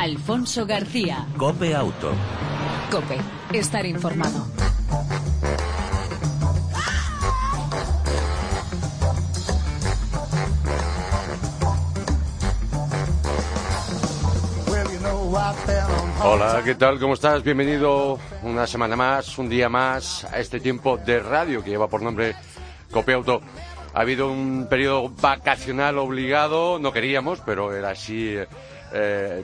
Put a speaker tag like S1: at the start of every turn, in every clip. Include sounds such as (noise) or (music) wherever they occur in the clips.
S1: Alfonso García.
S2: Cope Auto.
S1: Cope, estar informado.
S3: Hola, ¿qué tal? ¿Cómo estás? Bienvenido una semana más, un día más a este tiempo de radio que lleva por nombre Cope Auto. Ha habido un periodo vacacional obligado, no queríamos, pero era así eh,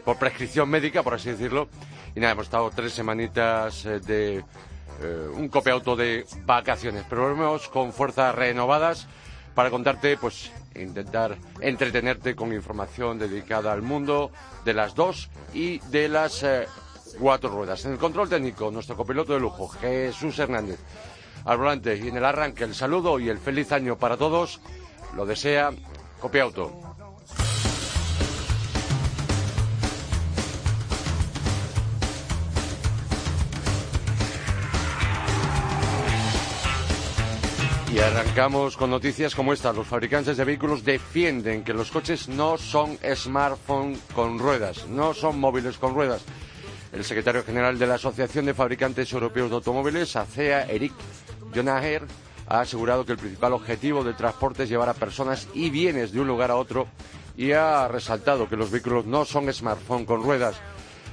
S3: por prescripción médica, por así decirlo. Y nada, hemos estado tres semanitas eh, de eh, un Cope Auto de vacaciones, pero volvemos con fuerzas renovadas para contarte, pues, intentar entretenerte con información dedicada al mundo de las dos y de las cuatro ruedas. En el control técnico, nuestro copiloto de lujo, Jesús Hernández. Al volante y en el arranque, el saludo y el feliz año para todos. Lo desea Copiauto. Y arrancamos con noticias como esta. Los fabricantes de vehículos defienden que los coches no son smartphones con ruedas, no son móviles con ruedas. El secretario general de la Asociación de Fabricantes Europeos de Automóviles, ACEA, Eric Jonaher, ha asegurado que el principal objetivo del transporte es llevar a personas y bienes de un lugar a otro y ha resaltado que los vehículos no son smartphones con ruedas.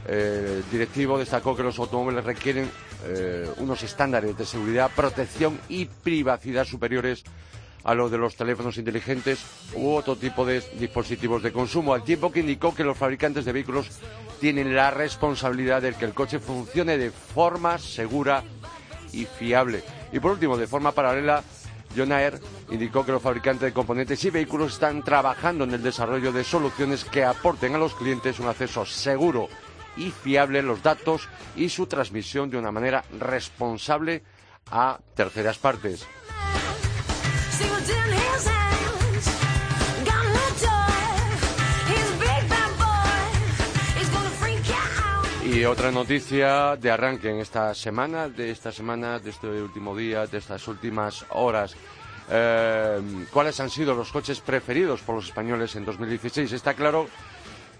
S3: El directivo destacó que los automóviles requieren eh, unos estándares de seguridad, protección y privacidad superiores a los de los teléfonos inteligentes u otro tipo de dispositivos de consumo, al tiempo que indicó que los fabricantes de vehículos tienen la responsabilidad de que el coche funcione de forma segura y fiable. Y por último, de forma paralela, John Air indicó que los fabricantes de componentes y vehículos están trabajando en el desarrollo de soluciones que aporten a los clientes un acceso seguro y fiable los datos y su transmisión de una manera responsable a terceras partes. Y otra noticia de arranque en esta semana, de esta semana, de este último día, de estas últimas horas. Eh, ¿Cuáles han sido los coches preferidos por los españoles en 2016? Está claro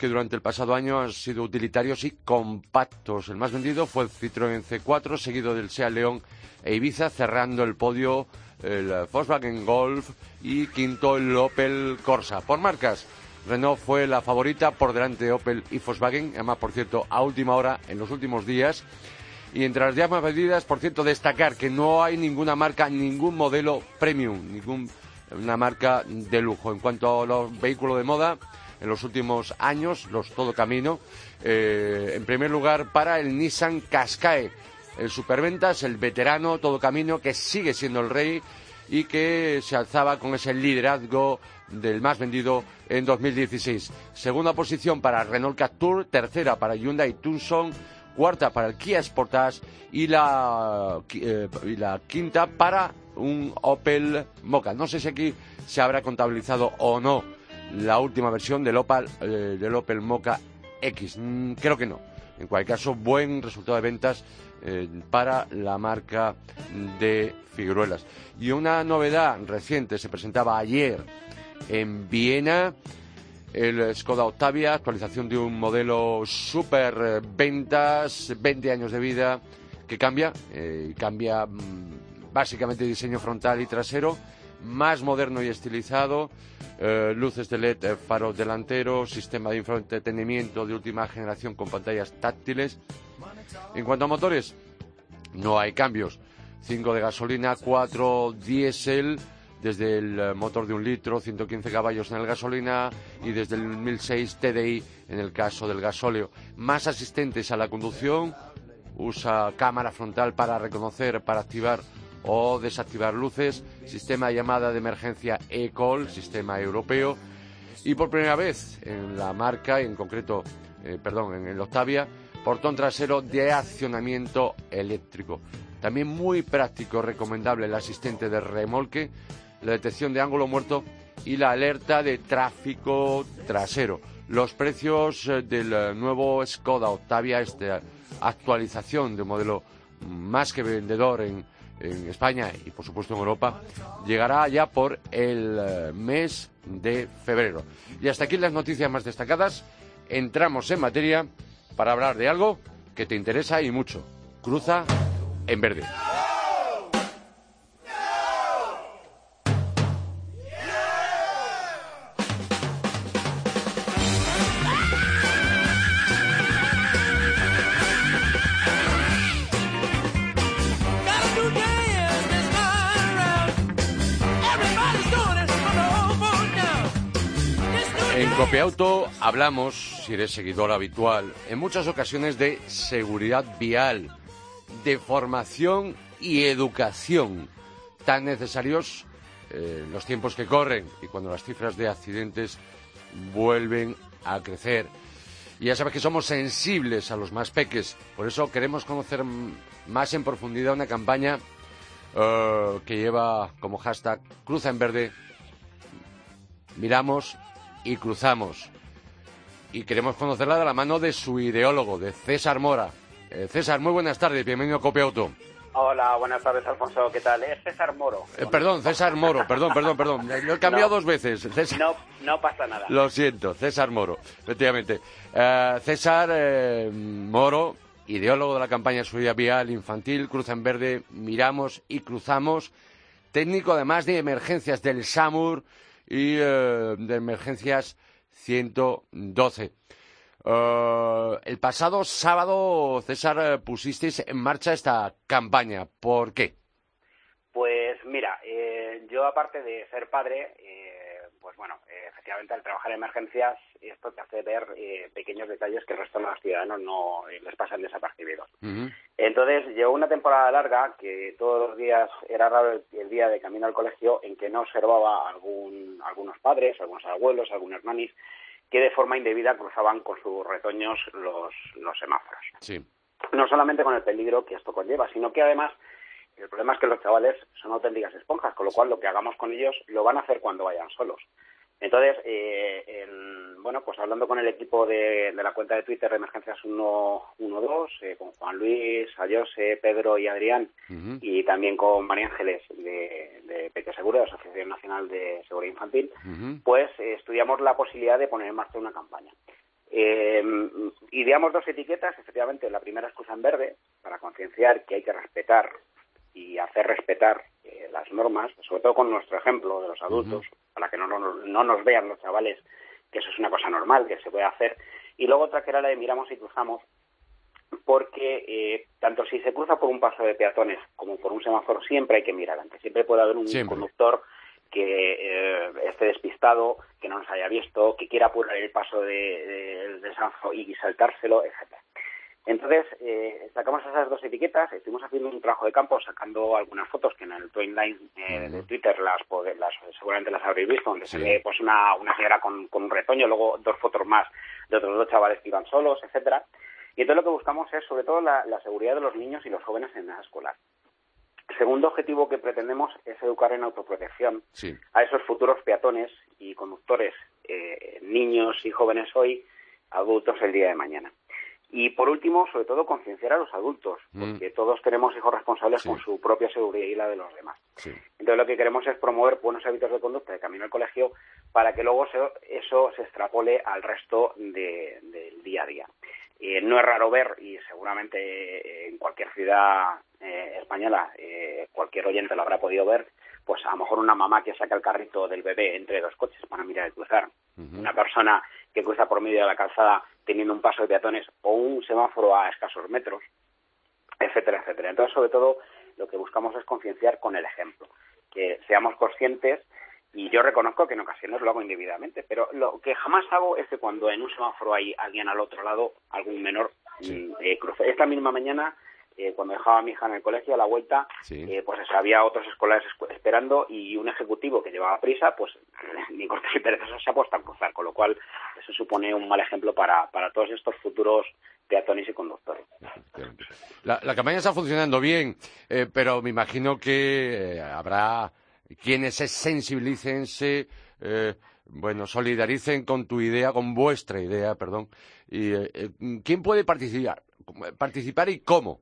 S3: que durante el pasado año han sido utilitarios y compactos. El más vendido fue el Citroën C4, seguido del Seat León e Ibiza, cerrando el podio el Volkswagen Golf y quinto el Opel Corsa. Por marcas, Renault fue la favorita por delante de Opel y Volkswagen, además, por cierto, a última hora en los últimos días. Y entre las llamas vendidas, por cierto, destacar que no hay ninguna marca, ningún modelo premium, ninguna marca de lujo. En cuanto a los vehículos de moda, en los últimos años, los todo camino. Eh, en primer lugar, para el Nissan Qashqai, el superventas, el veterano todo camino que sigue siendo el rey y que se alzaba con ese liderazgo del más vendido en 2016. Segunda posición para Renault Captur, tercera para Hyundai Tucson, cuarta para el Kia Sportage y la, eh, y la quinta para un Opel Mocha. No sé si aquí se habrá contabilizado o no la última versión del Opel, eh, del Opel Mocha X. Mm, creo que no. En cualquier caso, buen resultado de ventas eh, para la marca de Figueruelas. Y una novedad reciente se presentaba ayer en Viena. El Skoda Octavia, actualización de un modelo super eh, ventas, 20 años de vida, que cambia, cambia mm, básicamente diseño frontal y trasero, más moderno y estilizado, eh, luces de LED, eh, faro delantero, sistema de infoentretenimiento de última generación con pantallas táctiles. En cuanto a motores, no hay cambios. 5 de gasolina, 4 diésel, desde el eh, motor de un litro, 115 caballos en el gasolina y desde el 1006 TDI en el caso del gasóleo. Más asistentes a la conducción, usa cámara frontal para reconocer, para activar o desactivar luces, sistema de llamada de emergencia ECOL, sistema europeo, y por primera vez en la marca, en concreto, eh, perdón, en el Octavia, portón trasero de accionamiento eléctrico. También muy práctico, recomendable el asistente de remolque, la detección de ángulo muerto y la alerta de tráfico trasero. Los precios eh, del nuevo Skoda Octavia, esta actualización de modelo más que vendedor en en España y por supuesto en Europa, llegará ya por el eh, mes de febrero. Y hasta aquí las noticias más destacadas. Entramos en materia para hablar de algo que te interesa y mucho. Cruza en verde. Copiauto hablamos, si eres seguidor habitual, en muchas ocasiones de seguridad vial, de formación y educación, tan necesarios en los tiempos que corren y cuando las cifras de accidentes vuelven a crecer. Y ya sabes que somos sensibles a los más peques, por eso queremos conocer más en profundidad una campaña eh, que lleva como hashtag Cruza en Verde. Miramos y cruzamos. Y queremos conocerla de la mano de su ideólogo, de César Mora. Eh, César, muy buenas tardes, bienvenido a Copia Auto.
S2: Hola, buenas tardes, Alfonso. ¿Qué tal? Es César Moro.
S3: Eh, perdón, César Moro, perdón, perdón, perdón. Lo he (laughs) cambiado
S2: No.
S3: dos veces. César-
S2: No, no pasa nada.
S3: Lo siento, César Moro, efectivamente. Eh, César eh, Moro, ideólogo de la campaña Seguridad Vial Infantil, Cruz en Verde, Miramos y Cruzamos, técnico además de emergencias del SAMUR y eh, de emergencias 112. Eh, el pasado sábado, César, eh, pusisteis en marcha esta campaña. ¿Por qué?
S2: Pues mira, yo aparte de ser padre, pues bueno, eh, efectivamente al trabajar en emergencias esto te hace ver eh, pequeños detalles que el resto de los ciudadanos no eh, les pasan desapercibidos. Entonces llevó una temporada larga que todos los días era raro el, el día de camino al colegio en que no observaba algún, algunos padres, algunos abuelos, algunos nanis que de forma indebida cruzaban con sus retoños los, los semáforos.
S3: Sí.
S2: no solamente con el peligro que esto conlleva, sino que además el problema es que los chavales son auténticas esponjas, con lo cual lo que hagamos con ellos lo van a hacer cuando vayan solos. Entonces, eh, el- bueno, pues hablando con el equipo de, de la cuenta de Twitter de Emergencias 112, eh, con Juan Luis, Ayose, Pedro y Adrián, y también con María Ángeles de, de Peque Seguro, de la Asociación Nacional de Seguridad Infantil, pues eh, estudiamos la posibilidad de poner en marcha una campaña. Eh, ideamos dos etiquetas, efectivamente, la primera es Cruz en Verde, para concienciar que hay que respetar y hacer respetar eh, las normas, sobre todo con nuestro ejemplo de los adultos, para que no, no, no nos vean los chavales que eso es una cosa normal, que se puede hacer. Y luego otra que era la de miramos y cruzamos, porque eh, tanto si se cruza por un paso de peatones como por un semáforo, siempre hay que mirar antes. Siempre puede haber un
S3: Siempre.
S2: conductor que eh, esté despistado, que no nos haya visto, que quiera apurar el paso de, de- del semáforo y saltárselo, etcétera. Entonces, eh, sacamos esas dos etiquetas, estuvimos haciendo un trabajo de campo sacando algunas fotos que en el timeline eh, de Twitter las, las seguramente las habréis visto, donde se
S3: Sí.
S2: ve pues una, una señora con, con un retoño, luego dos fotos más de otros dos chavales que iban solos, etcétera. Y entonces lo que buscamos es sobre todo la, la seguridad de los niños y los jóvenes en edad escolar. El segundo objetivo que pretendemos es educar en autoprotección
S3: Sí.
S2: a esos futuros peatones y conductores, eh, niños y jóvenes hoy, adultos el día de mañana. Y por último, sobre todo, concienciar a los adultos,
S3: Mm.
S2: porque todos tenemos hijos responsables
S3: Sí.
S2: con su propia seguridad y la de los demás.
S3: Sí.
S2: Entonces lo que queremos es promover buenos hábitos de conducta de camino al colegio para que luego se- eso se extrapole al resto de- del día a día. Eh, no es raro ver, y seguramente eh, en cualquier ciudad eh, española eh, cualquier oyente lo habrá podido ver, pues a lo mejor una mamá que saca el carrito del bebé entre dos coches para mirar el cruzar, una persona que cruza por medio de la calzada teniendo un paso de peatones o un semáforo a escasos metros, etcétera, etcétera. Entonces, sobre todo, lo que buscamos es concienciar con el ejemplo, que seamos conscientes y yo reconozco que en ocasiones lo hago indebidamente, pero lo que jamás hago es que cuando en un semáforo hay alguien al otro lado, algún menor,
S3: Sí.
S2: mm, eh, cruce. Esta misma mañana, eh, cuando dejaba a mi hija en el colegio a la vuelta,
S3: Sí.
S2: eh, pues había otros escolares esperando y un ejecutivo que llevaba prisa, pues (laughs) ni corto ni perezoso se ha puesto a cruzar, con lo cual eso supone un mal ejemplo para, para todos estos futuros peatones y conductores.
S3: La, la campaña está funcionando bien, eh, pero me imagino que eh, habrá quienes se sensibilicen, se eh, bueno, solidaricen con tu idea, con vuestra idea, perdón. Y, eh, ¿Quién puede participar? Participar y cómo.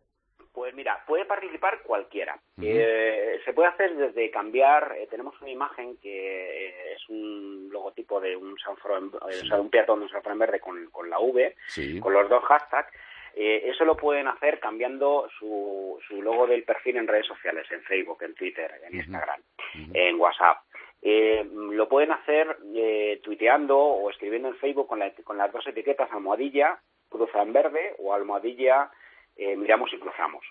S2: Puede participar cualquiera. Eh, se puede hacer desde cambiar, eh, tenemos una imagen que eh, es un logotipo de un semáforo, un peatón de un en verde con, con la V, con los dos hashtags. eso lo pueden hacer cambiando su, su logo del perfil en redes sociales, en Facebook, en Twitter, en Instagram, en WhatsApp. lo pueden hacer tuiteando o escribiendo en Facebook con, con las dos etiquetas almohadilla, cruza en verde o almohadilla eh, miramos y cruzamos.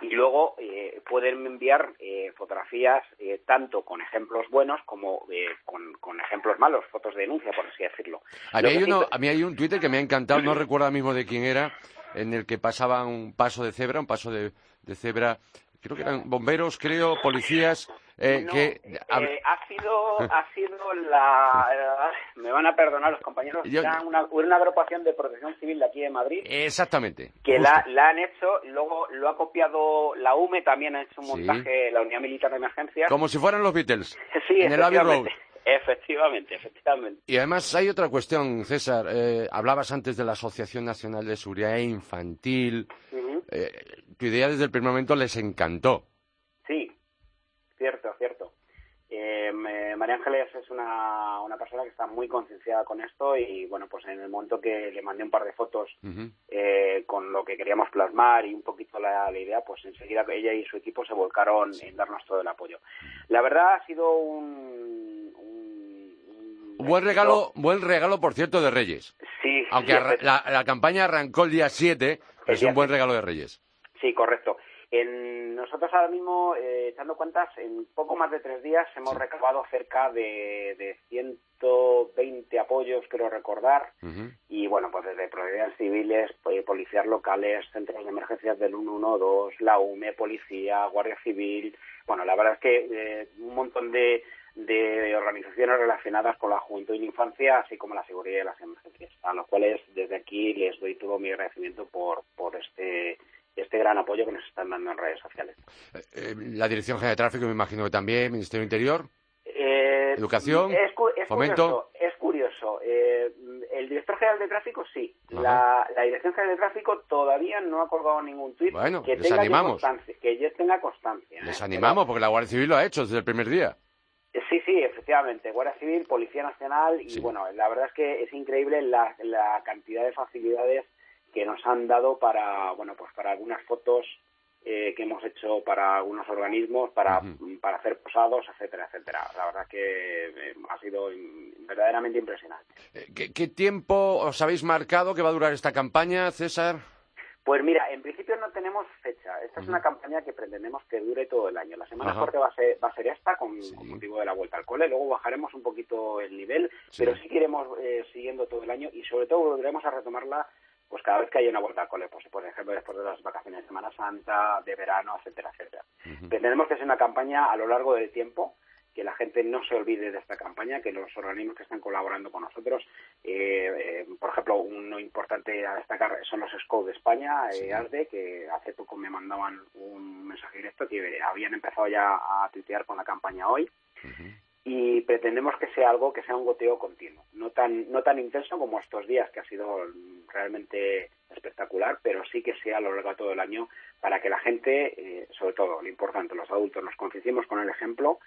S2: Y luego eh, pueden enviar eh, fotografías tanto con ejemplos buenos como con, ejemplos malos, fotos de denuncia, por así decirlo.
S3: A mí, hay uno, a mí hay un Twitter que me ha encantado, no recuerdo ahora mismo de quién era, en el que pasaba un paso de cebra, un paso de cebra creo que eran bomberos, creo, policías, eh, que...
S2: Eh, ha sido, ha sido la... Eh, me van a perdonar los compañeros, una, una agrupación de protección civil de aquí de Madrid.
S3: Exactamente.
S2: Que la, la, han hecho, luego lo ha copiado la UME, también ha hecho un montaje, la Unidad Militar de Emergencia.
S3: Como si fueran los Beatles. (laughs)
S2: sí,
S3: en el Abbey Road.
S2: Efectivamente, efectivamente.
S3: Y además hay otra cuestión, César. Eh, hablabas antes de la Asociación Nacional de Seguridad Infantil. eh, tu idea desde el primer momento les encantó.
S2: Sí, cierto, cierto. Eh, María Ángeles es una, una persona que está muy concienciada con esto y bueno, pues en el momento que le mandé un par de fotos eh, con lo que queríamos plasmar y un poquito la, idea, pues enseguida ella y su equipo se volcaron en darnos todo el apoyo. La verdad ha sido un,
S3: buen regalo, buen regalo por cierto de Reyes.
S2: Sí.
S3: Aunque la, la, campaña arrancó el día 7, es un buen regalo de Reyes.
S2: Sí, correcto. En, nosotros ahora mismo, eh, echando cuentas, en poco más de tres días hemos recabado cerca de, de 120 apoyos, quiero recordar, y bueno, pues desde propiedades civiles, pues, policías locales, centros de emergencias del 112, la UME, policía, Guardia Civil, bueno, la verdad es que eh, un montón de, de organizaciones relacionadas con la juventud y la infancia, así como la seguridad y las emergencias, a los cuales desde aquí les doy todo mi agradecimiento por, por este este gran apoyo que nos están dando en redes sociales.
S3: Eh, eh, la Dirección General de Tráfico, me imagino que también, Ministerio Interior.
S2: Eh,
S3: Educación,
S2: es,
S3: fomento.
S2: Curioso, es curioso. el director general de tráfico sí. La, Dirección General de Tráfico todavía no ha colgado ningún tuit que,
S3: les tenga animamos.
S2: que ya tenga constancia.
S3: Les animamos, porque la Guardia Civil lo ha hecho desde el primer día.
S2: Sí, sí, efectivamente. Guardia Civil, Policía Nacional y bueno, la verdad es que es increíble la, la cantidad de facilidades que nos han dado para, bueno, pues para algunas fotos eh, que hemos hecho para algunos organismos, para, para hacer posados, etcétera, etcétera. La verdad que eh, ha sido verdaderamente impresionante.
S3: Eh, ¿Qué, tiempo os habéis marcado que va a durar esta campaña, César?
S2: Pues mira, en principio no tenemos fecha. Esta es una campaña que pretendemos que dure todo el año. La semana corte va a ser, va a ser esta con, motivo de la vuelta al cole. Luego bajaremos un poquito el nivel, pero sí que iremos siguiendo todo el año y sobre todo volveremos a retomarla pues cada vez que hay una vuelta al cole, pues por ejemplo después de las vacaciones de Semana Santa, de verano, etcétera, etcétera. Tenemos que hacer una campaña a lo largo del tiempo, que la gente no se olvide de esta campaña, que los organismos que están colaborando con nosotros, eh, eh, por ejemplo, uno importante a destacar son los SCO de España, eh, ASDE, que hace poco me mandaban un mensaje directo que habían empezado ya a tuitear con la campaña hoy y pretendemos que sea algo que sea un goteo continuo, no tan no tan intenso como estos días que ha sido realmente espectacular, pero sí que sea a lo largo de todo el año para que la gente, eh, sobre todo lo importante, los adultos, nos concienciemos con el ejemplo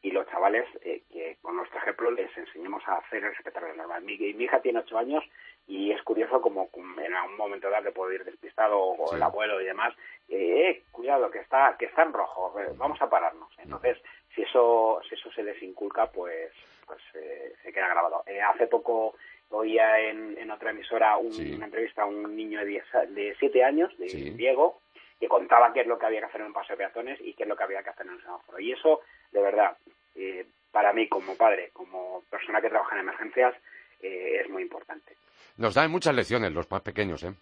S2: y los chavales eh, que con nuestro ejemplo les enseñemos a hacer el respetar las normas. Mi, mi, hija tiene ocho años y es curioso como en algún momento dado le puede ir despistado o el abuelo y demás, eh, eh, cuidado que está que está en rojo, vamos a pararnos. Entonces si eso si eso se les inculca pues pues eh, se queda grabado. Eh, hace poco oía en, en otra emisora una entrevista a un niño de, diez, de siete años de Diego que contaba qué es lo que había que hacer en un paso de peatones y qué es lo que había que hacer en un semáforo. Y eso de verdad eh, para mí como padre como persona que trabaja en emergencias es muy importante.
S3: Nos dan muchas lecciones los más pequeños eh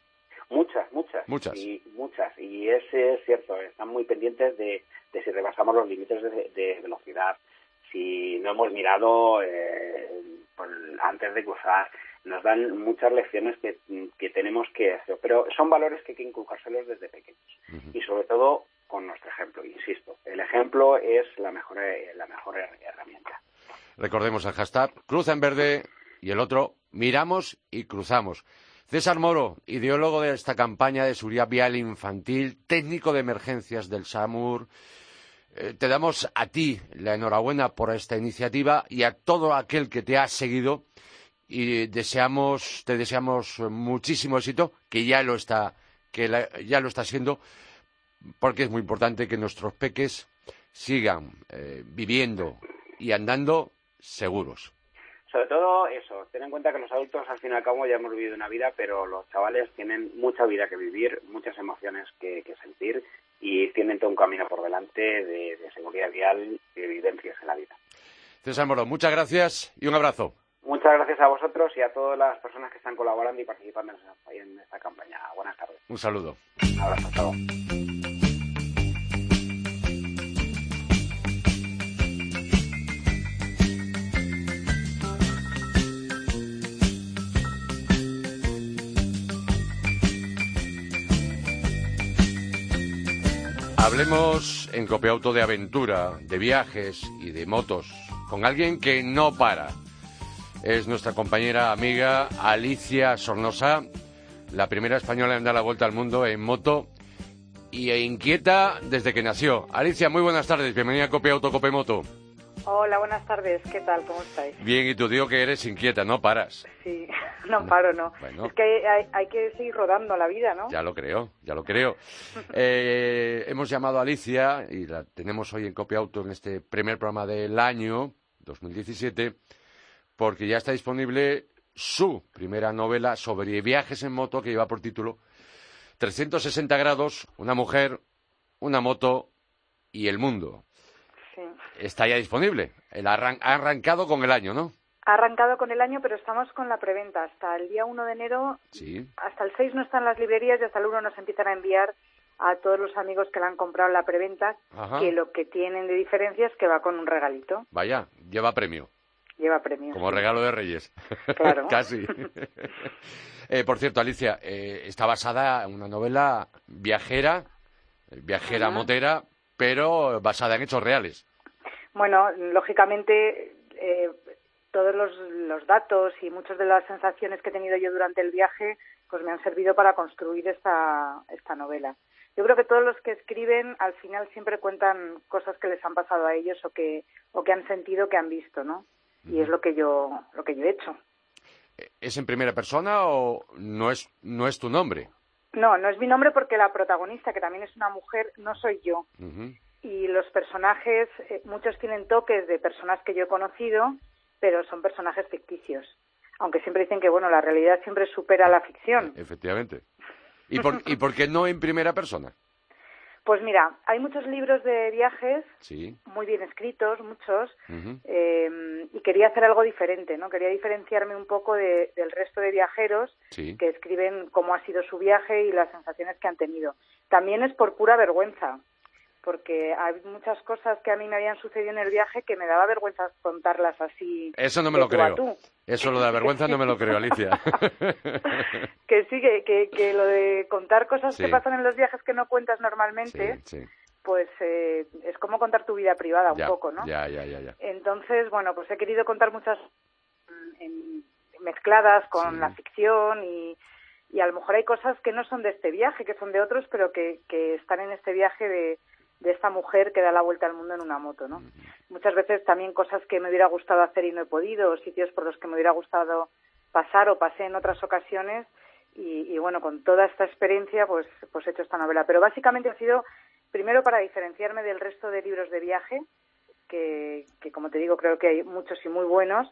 S2: Muchas, muchas.
S3: Muchas.
S2: Y, muchas. Y es, es cierto, están muy pendientes de, de si rebasamos los límites de, velocidad, si no hemos mirado eh, antes de cruzar. Nos dan muchas lecciones que, que, tenemos que hacer, pero son valores que hay que inculcárselos desde pequeños. Y sobre todo con nuestro ejemplo, insisto. El ejemplo es la mejor, la mejor herramienta.
S3: Recordemos el hashtag Cruza en Verde y el otro Miramos y Cruzamos. César Moro, ideólogo de esta campaña de seguridad vial infantil, técnico de emergencias del SAMUR, eh, te damos a ti la enhorabuena por esta iniciativa y a todo aquel que te ha seguido y deseamos, te deseamos muchísimo éxito, que ya lo está, que ya lo está haciendo, porque es muy importante que nuestros peques sigan eh, viviendo y andando seguros.
S2: Sobre todo eso, ten en cuenta que los adultos al fin y al cabo ya hemos vivido una vida, pero los chavales tienen mucha vida que vivir, muchas emociones que, sentir y tienen todo un camino por delante de, seguridad vial y de vivencias en la vida.
S3: César Moro, muchas gracias y un abrazo.
S2: Muchas gracias a vosotros y a todas las personas que están colaborando y participando en esta campaña. Buenas tardes.
S3: Un saludo.
S2: Un abrazo. Chao.
S3: Hablemos en Copiauto de aventura, de viajes y de motos, con alguien que no para. Es nuestra compañera amiga Alicia Sornosa, la primera española en dar la vuelta al mundo en moto y e inquieta desde que nació. Alicia, muy buenas tardes, bienvenida a Copiauto Copemoto.
S4: Hola, buenas tardes, ¿qué tal? ¿Cómo estáis?
S3: Bien, y tú digo que eres inquieta, no paras.
S4: Sí, (laughs) no paro, no. Es que hay, que seguir rodando la vida, ¿no?
S3: Ya lo creo, ya lo creo. (laughs) Eh, hemos llamado a Alicia y la tenemos hoy en Copia Auto en este primer programa del año 2017 porque ya está disponible su primera novela sobre viajes en moto que lleva por título 360 grados, una mujer, una moto y el mundo está ya disponible. ha arrancado con el año, ¿no?
S4: Ha arrancado con el año, pero estamos con la preventa. Hasta el día 1 de enero,
S3: sí.
S4: hasta el 6 no están las librerías y hasta el 1 nos empiezan a enviar a todos los amigos que la han comprado en la preventa, que lo que tienen de diferencia es que va con un regalito.
S3: Vaya, lleva premio.
S4: Lleva premio.
S3: Como regalo de Reyes.
S4: Claro. (laughs)
S3: Casi. (laughs) Eh, por cierto, Alicia, eh, está basada en una novela viajera, viajera motera, pero basada en hechos reales.
S4: Bueno, lógicamente eh, todos los, datos y muchas de las sensaciones que he tenido yo durante el viaje pues me han servido para construir esta, esta novela. Yo creo que todos los que escriben al final siempre cuentan cosas que les han pasado a ellos o que, o que han sentido, que han visto, ¿no? Y es lo que yo, lo que yo he hecho.
S3: ¿Es en primera persona o no es, no es tu nombre?
S4: No, no es mi nombre porque la protagonista, que también es una mujer, no soy yo y los personajes, eh, muchos tienen toques de personas que yo he conocido, pero son personajes ficticios. Aunque siempre dicen que, bueno, la realidad siempre supera la ficción.
S3: Efectivamente. ¿Y por, ¿y por qué no en primera persona?
S4: Pues mira, hay muchos libros de viajes,
S3: sí.
S4: muy bien escritos, muchos, eh, y quería hacer algo diferente, ¿no? Quería diferenciarme un poco del resto de viajeros que escriben cómo ha sido su viaje y las sensaciones que han tenido. También es por pura vergüenza, porque hay muchas cosas que a mí me habían sucedido en el viaje que me daba vergüenza contarlas así.
S3: Eso no me lo creo. Eso lo de la vergüenza no me lo creo, Alicia. (laughs)
S4: que sí, que, que, lo de contar cosas que pasan en los viajes que no cuentas normalmente, pues eh, es como contar tu vida privada un poco, ¿no?
S3: Ya, ya, ya, ya.
S4: Entonces, bueno, pues he querido contar muchas mezcladas con la ficción y, y a lo mejor hay cosas que no son de este viaje, que son de otros, pero que, que están en este viaje de de esta mujer que da la vuelta al mundo en una moto, ¿no? Muchas veces también cosas que me hubiera gustado hacer y no he podido, sitios por los que me hubiera gustado pasar o pasé en otras ocasiones y, bueno, con toda esta experiencia pues, pues he hecho esta novela. Pero básicamente ha sido primero para diferenciarme del resto de libros de viaje, que, que como te digo creo que hay muchos y muy buenos,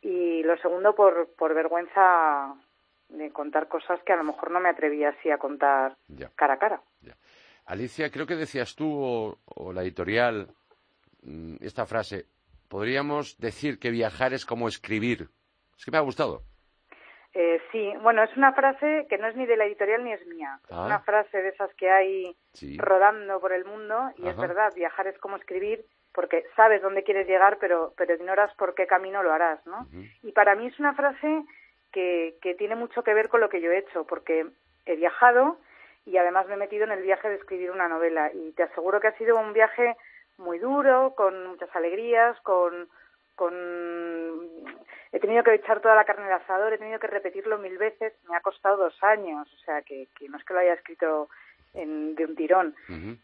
S4: y lo segundo por, por vergüenza de contar cosas que a lo mejor no me atrevía así a contar cara a cara.
S3: Alicia, creo que decías tú o, la editorial mm, esta frase, podríamos decir que viajar es como escribir. Es que me ha gustado.
S4: Eh, sí, bueno, es una frase que no es ni de la editorial ni es mía. Es ah. una frase de esas que hay rodando por el mundo y es verdad, viajar es como escribir porque sabes dónde quieres llegar, pero, pero ignoras por qué camino lo harás, ¿no? Y para mí es una frase que, que tiene mucho que ver con lo que yo he hecho, porque he viajado, y además me he metido en el viaje de escribir una novela y te aseguro que ha sido un viaje muy duro, con muchas alegrías, con, con... he tenido que echar toda la carne al asador, he tenido que repetirlo mil veces, me ha costado dos años, o sea que, que no es que lo haya escrito en, de un tirón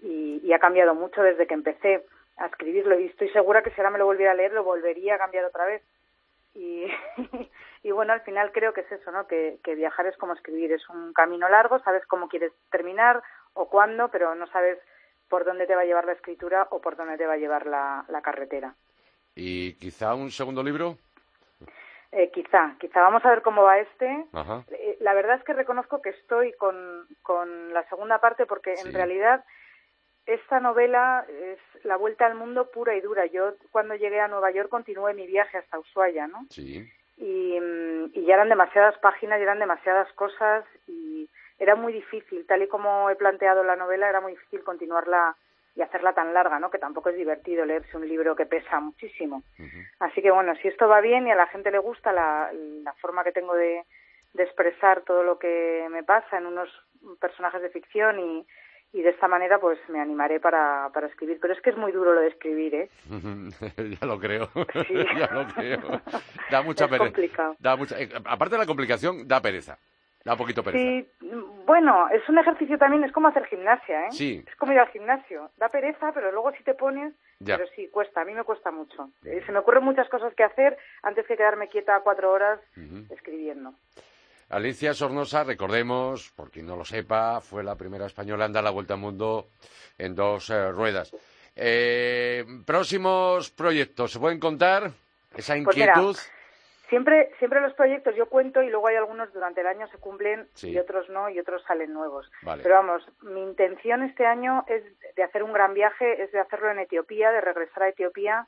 S4: y, y, ha cambiado mucho desde que empecé. a escribirlo y estoy segura que si ahora me lo volviera a leer lo volvería a cambiar otra vez. Y, (laughs) y bueno, al final creo que es eso, ¿no? Que, que viajar es como escribir, es un camino largo, sabes cómo quieres terminar o cuándo, pero no sabes por dónde te va a llevar la escritura o por dónde te va a llevar la, la carretera.
S3: ¿Y quizá un segundo libro?
S4: Eh, quizá, quizá vamos a ver cómo va este.
S3: Ajá.
S4: Eh, la verdad es que reconozco que estoy con, con la segunda parte porque
S3: Sí.
S4: en realidad esta novela es la vuelta al mundo pura y dura. Yo cuando llegué a Nueva York continué mi viaje hasta Ushuaia, ¿no?
S3: Sí.
S4: Y, mm, y ya eran demasiadas páginas y eran demasiadas cosas y era muy difícil, tal y como he planteado la novela, era muy difícil continuarla y hacerla tan larga, ¿no? Que tampoco es divertido leerse un libro que pesa muchísimo. Así que bueno, si esto va bien y a la gente le gusta la, la forma que tengo de, de expresar todo lo que me pasa en unos personajes de ficción y, y de esta manera pues me animaré para, para escribir. Pero es que es muy duro lo de escribir, ¿eh? (laughs)
S3: ya lo creo. (laughs)
S4: Sí.
S3: ya lo creo. Da (laughs) mucha
S4: Es
S3: pereza.
S4: complicado.
S3: Da mucha... eh, Aparte de la complicación, da pereza. Da poquito pereza.
S4: Sí, bueno, es un ejercicio también, es como hacer gimnasia, ¿eh?
S3: Sí.
S4: Es como ir al gimnasio. Da pereza, pero luego si te pones,
S3: Ya.
S4: pero sí, cuesta, a mí me cuesta mucho. Eh, Se me ocurren muchas cosas que hacer antes que quedarme quieta cuatro horas
S3: Ujú.
S4: escribiendo.
S3: Alicia Sornosa, recordemos, por quien no lo sepa, fue la primera española en dar la vuelta al mundo en dos eh, ruedas. Eh, próximos proyectos, ¿se pueden contar? Esa
S4: Pues
S3: inquietud.
S4: Siempre, siempre los proyectos yo cuento y luego hay algunos durante el año se cumplen
S3: Sí.
S4: y otros no y otros salen nuevos.
S3: Vale.
S4: Pero vamos, mi intención este año es de hacer un gran viaje, es de hacerlo en Etiopía, de regresar a Etiopía,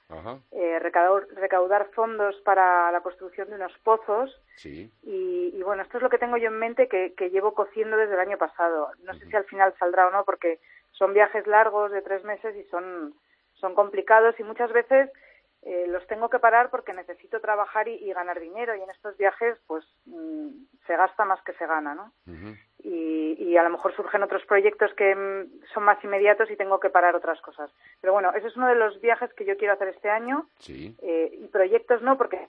S4: eh, recaudar, recaudar fondos para la construcción de unos pozos
S3: sí.
S4: y, y bueno, esto es lo que tengo yo en mente que, que llevo cociendo desde el año pasado. No sé si al final saldrá o no porque son viajes largos de tres meses y son, son complicados y muchas veces eh, los tengo que parar porque necesito trabajar y, y ganar dinero y en estos viajes pues mm, se gasta más que se gana, ¿no? Y, y a lo mejor surgen otros proyectos que mm, son más inmediatos y tengo que parar otras cosas. Pero bueno, ese es uno de los viajes que yo quiero hacer este año
S3: Sí.
S4: eh, y proyectos no, porque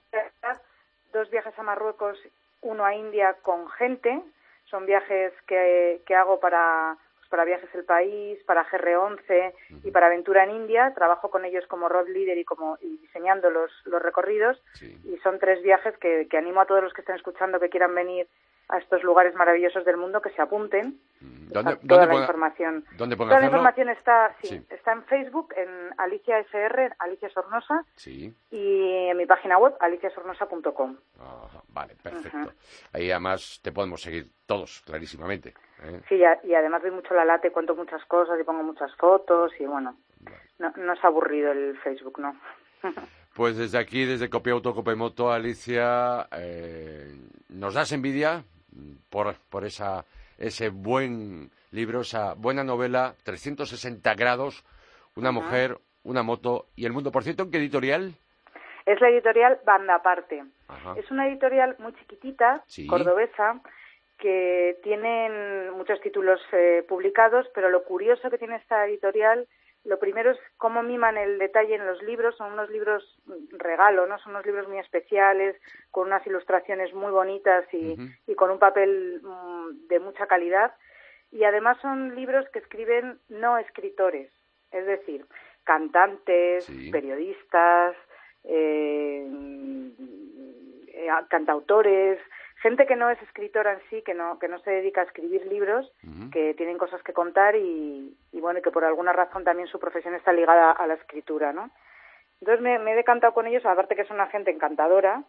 S4: dos viajes a Marruecos, uno a India con gente, son viajes que, que hago para, para Viajes El País, para GR11 y para Aventura en India, trabajo con ellos como road leader y como y diseñando los, los recorridos.
S3: Sí.
S4: y son tres viajes que, que animo a todos los que estén escuchando que quieran venir a estos lugares maravillosos del mundo que se apunten.
S3: Mm,
S4: Está
S3: ¿Dónde,
S4: toda
S3: dónde
S4: la información.
S3: dónde
S4: Toda la información está, sí,
S3: Sí.
S4: está en Facebook, en Alicia SR, Alicia Sornosa,
S3: Sí.
S4: y en mi página web aliciasornosa.com.
S3: Ajá, vale, perfecto. Ahí además te podemos seguir todos, clarísimamente. ¿eh?
S4: Sí, y además doy mucho la lata y cuento muchas cosas y pongo muchas fotos y bueno, no, no es aburrido el Facebook, ¿no? (laughs)
S3: Pues desde aquí, desde Copiauto, Copemoto, Alicia, eh, nos das envidia por, por esa, ese buen libro, esa buena novela, 360 grados, una
S4: Ajá.
S3: mujer, una moto y el mundo. Por cierto, ¿en qué editorial?
S4: es la editorial Banda Aparte.
S3: Ajá.
S4: Es una editorial muy chiquitita,
S3: Sí.
S4: cordobesa, que tienen muchos títulos eh, publicados, pero lo curioso que tiene esta editorial, lo primero es cómo miman el detalle en los libros, son unos libros mm, regalo, ¿no? Son unos libros muy especiales, con unas ilustraciones muy bonitas y, y con un papel mm, de mucha calidad. Y además son libros que escriben no escritores, es decir, cantantes,
S3: Sí.
S4: periodistas, eh, eh, cantautores, gente que no es escritora en sí, que no, que no se dedica a escribir libros, que tienen cosas que contar y, y bueno, que por alguna razón también su profesión está ligada a la escritura, ¿no? Entonces me, me he decantado con ellos, aparte que son una gente encantadora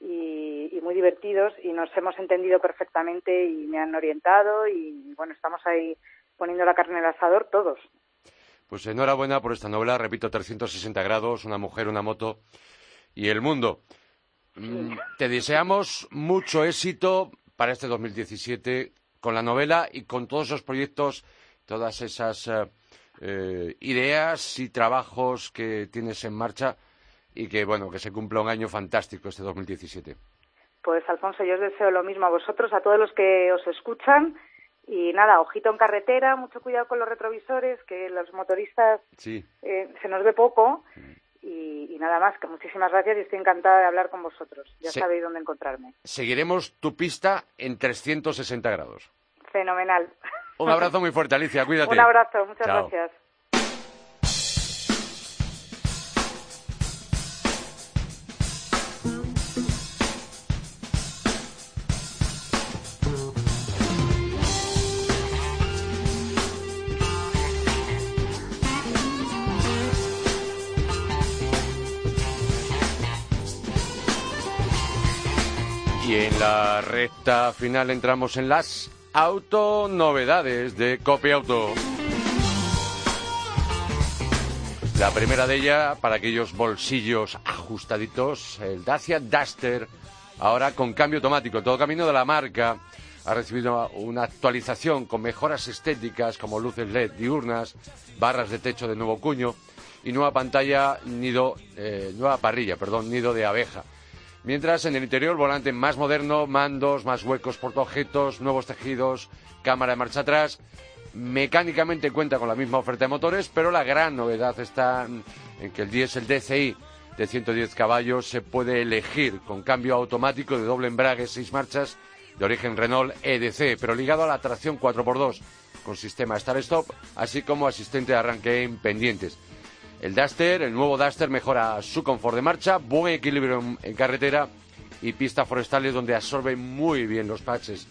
S4: y, y muy divertidos y nos hemos entendido perfectamente y me han orientado y bueno, estamos ahí poniendo la carne en el asador todos.
S3: Pues enhorabuena por esta novela, repito, 360 grados, una mujer, una moto y el mundo. Mm, Te deseamos mucho éxito para este 2017 con la novela y con todos esos proyectos, todas esas eh, eh, ideas y trabajos que tienes en marcha y que, bueno, que se cumpla un año fantástico este 2017.
S4: Pues Alfonso, yo os deseo lo mismo a vosotros, a todos los que os escuchan y nada, ojito en carretera, mucho cuidado con los retrovisores, que los motoristas
S3: Sí.
S4: eh, se nos ve poco y, y nada más, que muchísimas gracias y estoy encantada de hablar con vosotros. Ya sabéis dónde encontrarme.
S3: Seguiremos tu pista en 360 grados.
S4: Fenomenal.
S3: Un abrazo muy fuerte, Alicia, cuídate. (laughs)
S4: Un abrazo, muchas
S3: Chao.
S4: gracias.
S3: La recta final entramos en las autonovedades de Copia Auto. La primera de ellas, para aquellos bolsillos ajustaditos, el Dacia Duster, ahora con cambio automático, todo camino de la marca. Ha recibido una actualización con mejoras estéticas como luces LED diurnas, barras de techo de nuevo cuño y nueva pantalla nido, eh, nueva parrilla, perdón, nido de abeja. Mientras en el interior volante más moderno, mandos, más huecos portaobjetos, nuevos tejidos, cámara de marcha atrás. Mecánicamente cuenta con la misma oferta de motores, pero la gran novedad está en que el diésel DCI de 110 caballos se puede elegir con cambio automático de doble embrague, seis marchas, de origen Renault EDC, pero ligado a la tracción 4x2, con sistema Start-Stop, así como asistente de arranque en pendientes. El Duster, el nuevo Duster, mejora su confort de marcha, buen equilibrio en, carretera y pistas forestales donde absorbe muy bien los patches.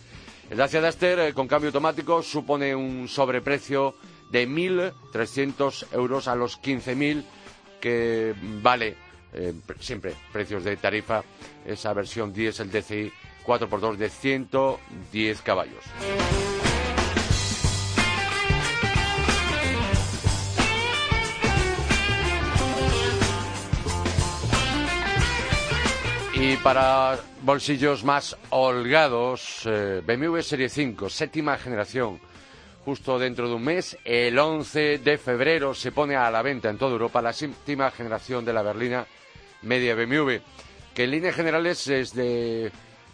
S3: El Dacia Duster eh, con cambio automático supone un sobreprecio de 1.300 euros a los 15.000 que vale eh, siempre precios de tarifa esa versión el DCI 4x2 de 110 caballos. Para bolsillos más holgados, eh, BMW Serie 5, séptima generación. Justo dentro de un mes, el 11 de febrero, se pone a la venta en toda Europa la séptima generación de la berlina media BMW, que en líneas generales es de,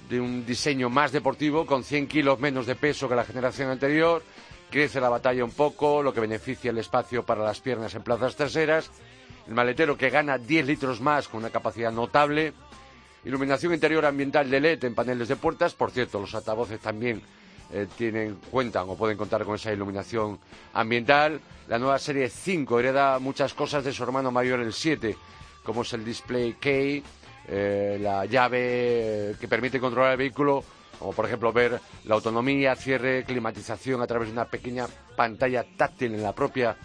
S3: de un diseño más deportivo, con 100 kilos menos de peso que la generación anterior. Crece la batalla un poco, lo que beneficia el espacio para las piernas en plazas traseras. El maletero que gana 10 litros más con una capacidad notable Iluminación interior ambiental de LED en paneles de puertas. Por cierto, los altavoces también eh, tienen, cuentan o pueden contar con esa iluminación ambiental. La nueva serie 5 hereda muchas cosas de su hermano mayor, el 7, como es el display key, eh, la llave que permite controlar el vehículo, como por ejemplo ver la autonomía, cierre, climatización a través de una pequeña pantalla táctil en la propia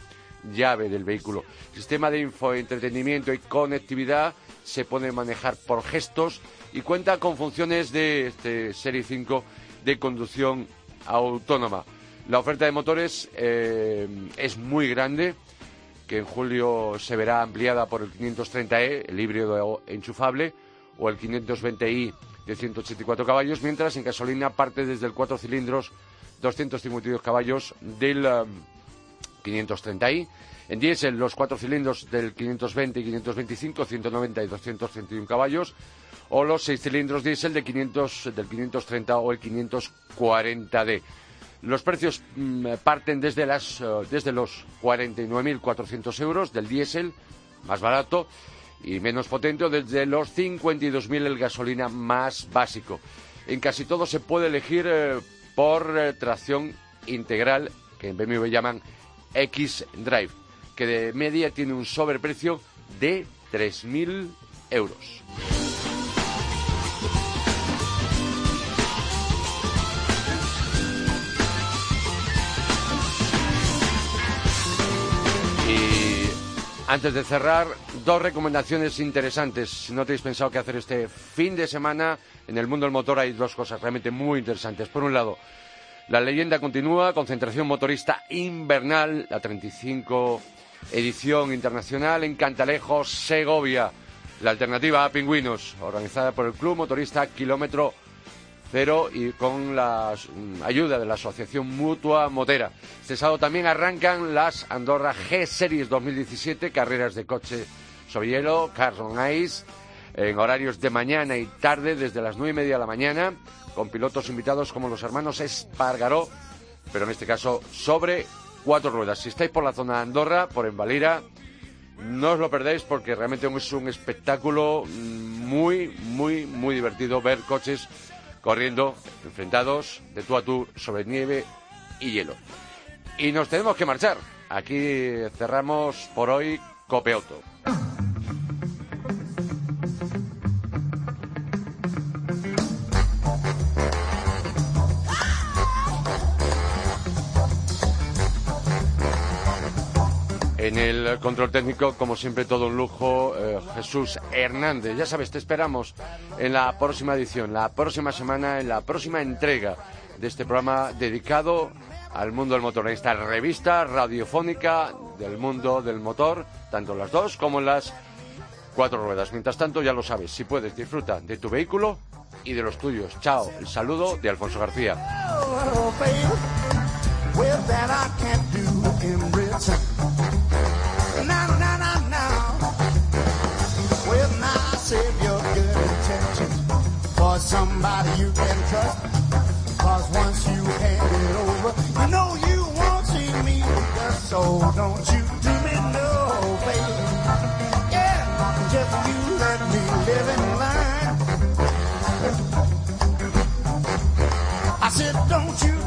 S3: llave del vehículo. Sistema de infoentretenimiento y conectividad se puede manejar por gestos y cuenta con funciones de este Serie 5 de conducción autónoma. La oferta de motores eh, es muy grande, que en julio se verá ampliada por el 530e, el híbrido enchufable, o el 520i de 184 caballos, mientras en gasolina parte desde el 4 cilindros 252 caballos del 530i. En diésel, los cuatro cilindros del 520 y 525, 190 y 231 caballos, o los seis cilindros diésel de 500, del 530 o el 540D. Los precios mm, parten desde, las, eh, desde los 49.400 euros del diésel, más barato, y menos potente, desde los 52.000 el gasolina más básico. En casi todo se puede elegir eh, por eh, tracción integral, que en BMW llaman X-Drive, que de media tiene un sobreprecio de 3.000 euros. Y antes de cerrar, dos recomendaciones interesantes. Si no tenéis pensado qué hacer este fin de semana, en el mundo del motor hay dos cosas realmente muy interesantes. Por un lado, la leyenda continúa, concentración motorista invernal, la 35 edición internacional en Cantalejo, Segovia. La alternativa a Pingüinos, organizada por el Club Motorista Kilómetro Cero y con la ayuda de la Asociación Mutua Motera. Este sábado también arrancan las Andorra G Series 2017, carreras de coche sobre hielo, Ice, en horarios de mañana y tarde, desde las nueve y media de la mañana con pilotos invitados como los hermanos Espargaró, pero en este caso sobre cuatro ruedas. Si estáis por la zona de Andorra, por Envalira, no os lo perdéis porque realmente es un espectáculo muy, muy, muy divertido ver coches corriendo, enfrentados de tú a tú sobre nieve y hielo. Y nos tenemos que marchar. Aquí cerramos por hoy Copeauto. En el control técnico, como siempre, todo un lujo, eh, Jesús Hernández. Ya sabes, te esperamos en la próxima edición, la próxima semana, en la próxima entrega de este programa dedicado al mundo del motor, en esta revista radiofónica del mundo del motor, tanto las dos como en las cuatro ruedas. Mientras tanto, ya lo sabes, si puedes, disfruta de tu vehículo y de los tuyos. Chao, el saludo de Alfonso García. Somebody you can trust. Cause once you hand it over, you know you won't see me. So don't you do me no favor. Yeah, just you let me live in line. I said, don't you